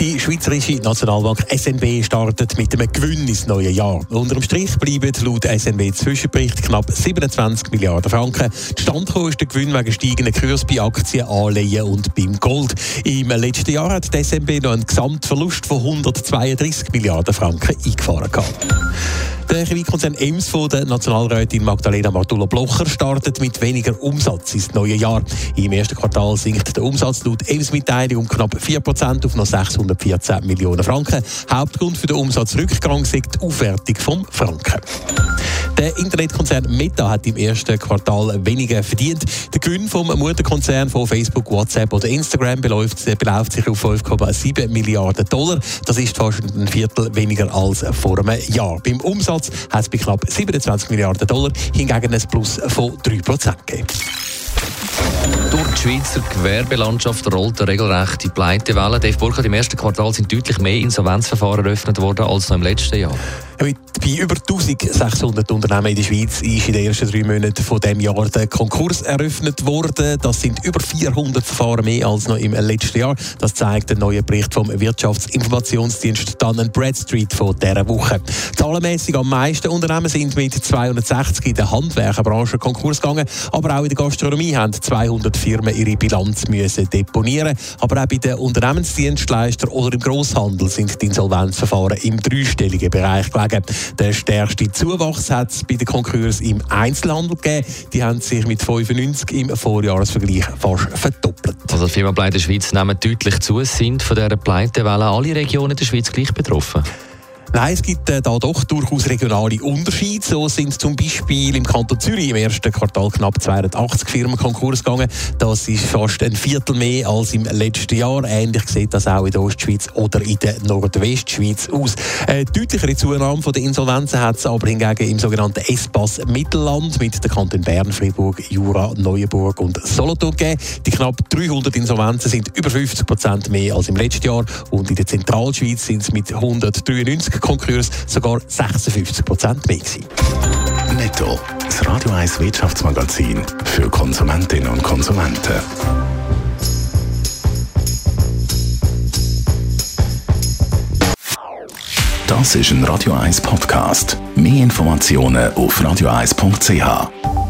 Die Schweizerische Nationalbank SNB startet mit einem Gewinn ins neue Jahr. Unter dem Strich bleiben laut SNB Zwischenbericht knapp 27 Milliarden Franken. Stand ist der Gewinn wegen steigenden Kurs bei Aktien, Anleihen und beim Gold. Im letzten Jahr hat die SNB noch einen Gesamtverlust von 132 Milliarden Franken eingefahren. Gehabt. Der Chemiekonzern Ems von der Nationalrätin Magdalena Martula-Blocher startet mit weniger Umsatz ins neue Jahr. Im ersten Quartal sinkt der Umsatz laut Ems-Mitteilung um knapp 4% auf noch 614 Millionen Franken. Hauptgrund für den Umsatzrückgang ist die Aufwertung vom Franken. Der Internetkonzern Meta hat im ersten Quartal weniger verdient. Der Gewinn vom Mutterkonzern von Facebook, WhatsApp oder Instagram beläuft, beläuft sich auf 5,7 Milliarden Dollar. Das ist fast ein Viertel weniger als vor einem Jahr. Beim Umsatz hat es bei knapp 27 Milliarden Dollar hingegen ein Plus von 3% gegeben. Durch die Schweizer Gewerbelandschaft rollt eine regelrechte Pleitewelle. Dave Burkhardt, im ersten Quartal sind deutlich mehr Insolvenzverfahren eröffnet worden als noch im letzten Jahr. Mit bei über 1600 Unternehmen in der Schweiz ist in den ersten drei Monaten von dem Jahr der Konkurs eröffnet worden. Das sind über 400 Verfahren mehr als noch im letzten Jahr. Das zeigt der neue Bericht vom Wirtschaftsinformationsdienst Dun Bradstreet von dieser Woche. Zahlenmäßig am meisten Unternehmen sind mit 260 in der Handwerkerbranche Konkurs gegangen, aber auch in der Gastronomie haben 200 Firmen ihre Bilanz müssen deponieren. Aber auch bei den Unternehmensdienstleistern oder im Grosshandel sind die Insolvenzverfahren im dreistelligen Bereich gelegen. Der stärkste Zuwachs hat es bei den Konkurs im Einzelhandel gegeben. Die haben sich mit 95 im Vorjahresvergleich fast verdoppelt. Also die Firma Pleite Schweiz nehmen deutlich zu. Sind von dieser Pleitewelle alle Regionen der Schweiz gleich betroffen? Nein, es gibt äh, da doch durchaus regionale Unterschiede. So sind zum Beispiel im Kanton Zürich im ersten Quartal knapp 280 Firmen Konkurs gegangen. Das ist fast ein Viertel mehr als im letzten Jahr. Ähnlich sieht das auch in der Ostschweiz oder in der Nordwestschweiz aus. Eine deutlichere Zunahme der Insolvenzen hat es aber hingegen im sogenannten Espace Mittelland mit den Kantonen Bern, Fribourg, Jura, Neuenburg und Solothurn gegeben. Die knapp 300 Insolvenzen sind über 50 Prozent mehr als im letzten Jahr und in der Zentralschweiz sind es mit 193 Konkurs sogar 56 Prozent mehr gewesen. Netto, das Radio 1 Wirtschaftsmagazin für Konsumentinnen und Konsumenten. Das ist ein Radio 1 Podcast. Mehr Informationen auf radio1.ch.